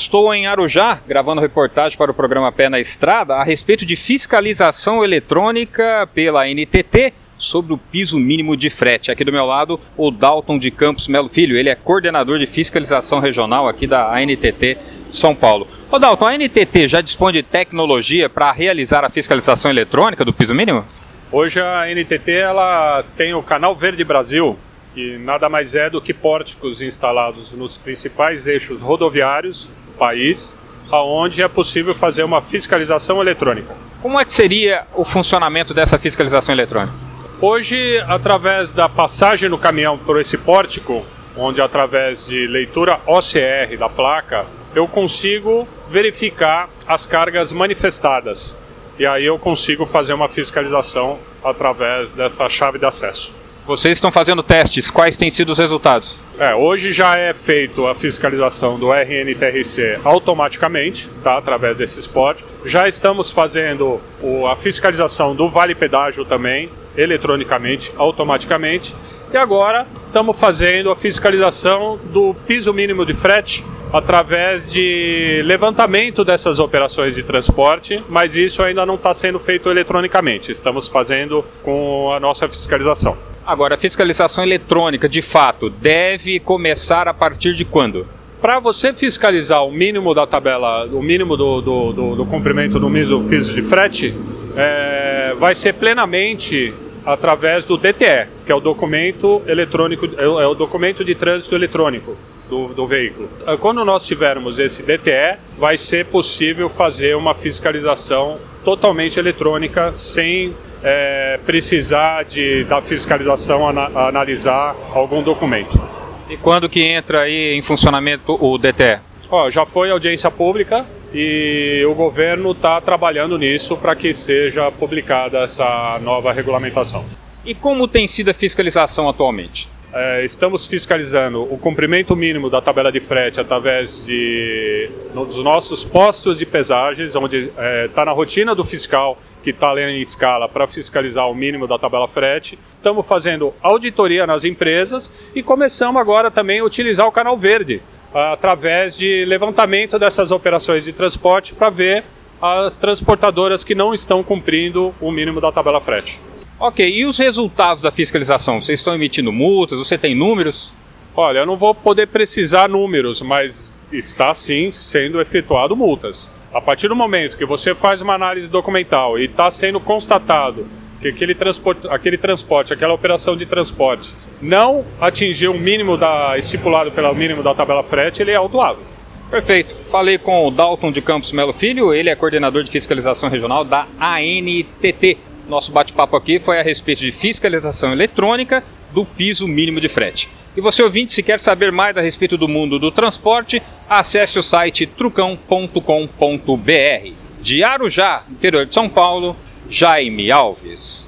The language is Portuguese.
Estou em Arujá, gravando reportagem para o programa Pé na Estrada a respeito de fiscalização eletrônica pela NTT sobre o piso mínimo de frete. Aqui do meu lado, o Dalton de Campos Melo Filho, ele é coordenador de fiscalização regional aqui da ANTT São Paulo. Ô Dalton, a ANTT já dispõe de tecnologia para realizar a fiscalização eletrônica do piso mínimo? Hoje a NTT ela tem o Canal Verde Brasil, que nada mais é do que pórticos instalados nos principais eixos rodoviários do país, aonde é possível fazer uma fiscalização eletrônica. Como é que seria o funcionamento dessa fiscalização eletrônica? Hoje, através da passagem no caminhão por esse pórtico, onde através de leitura OCR da placa, eu consigo verificar as cargas manifestadas. E aí eu consigo fazer uma fiscalização através dessa chave de acesso. Vocês estão fazendo testes, quais têm sido os resultados? É, hoje já é feito a fiscalização do RNTRC automaticamente, tá, através desses pórticos. Já estamos fazendo o, a fiscalização do Vale Pedágio também, eletronicamente, automaticamente. E agora estamos fazendo a fiscalização do piso mínimo de frete através de levantamento dessas operações de transporte, mas isso ainda não está sendo feito eletronicamente. Estamos fazendo com a nossa fiscalização. Agora, a fiscalização eletrônica, de fato, deve começar a partir de quando? Para você fiscalizar o mínimo da tabela, o mínimo do, do, do, do comprimento do piso de frete, é, vai ser plenamente através do DTE, que é o documento eletrônico, é o documento de trânsito eletrônico do, do veículo. Ah, quando nós tivermos esse DTE, vai ser possível fazer uma fiscalização totalmente eletrônica sem é, precisar de, da fiscalização ana, analisar algum documento. E quando que entra aí em funcionamento o DTE? Ó, já foi audiência pública e o governo está trabalhando nisso para que seja publicada essa nova regulamentação. E como tem sido a fiscalização atualmente? É, estamos fiscalizando o cumprimento mínimo da tabela de frete através de, dos nossos postos de pesagens, onde está é, tá na rotina do fiscal que está em escala para fiscalizar o mínimo da tabela frete. Estamos fazendo auditoria nas empresas e começamos agora também a utilizar o canal verde através de levantamento dessas operações de transporte para ver as transportadoras que não estão cumprindo o mínimo da tabela frete. Ok, e os resultados da fiscalização? Vocês estão emitindo multas? Você tem números? Olha, eu não vou poder precisar números, mas está sim sendo efetuado multas. A partir do momento que você faz uma análise documental e está sendo constatado que aquele transporte, aquele transporte, aquela operação de transporte não atingiu o mínimo da, estipulado pelo mínimo da tabela frete, ele é autuado. Perfeito. Falei com o Dalton de Campos Melo Filho, ele é coordenador de fiscalização regional da ANTT. Nosso bate-papo aqui foi a respeito de fiscalização eletrônica do piso mínimo de frete. E você ouvinte, se quer saber mais a respeito do mundo do transporte, acesse o site trucão.com.br. De Arujá, interior de São Paulo, Jaime Alves.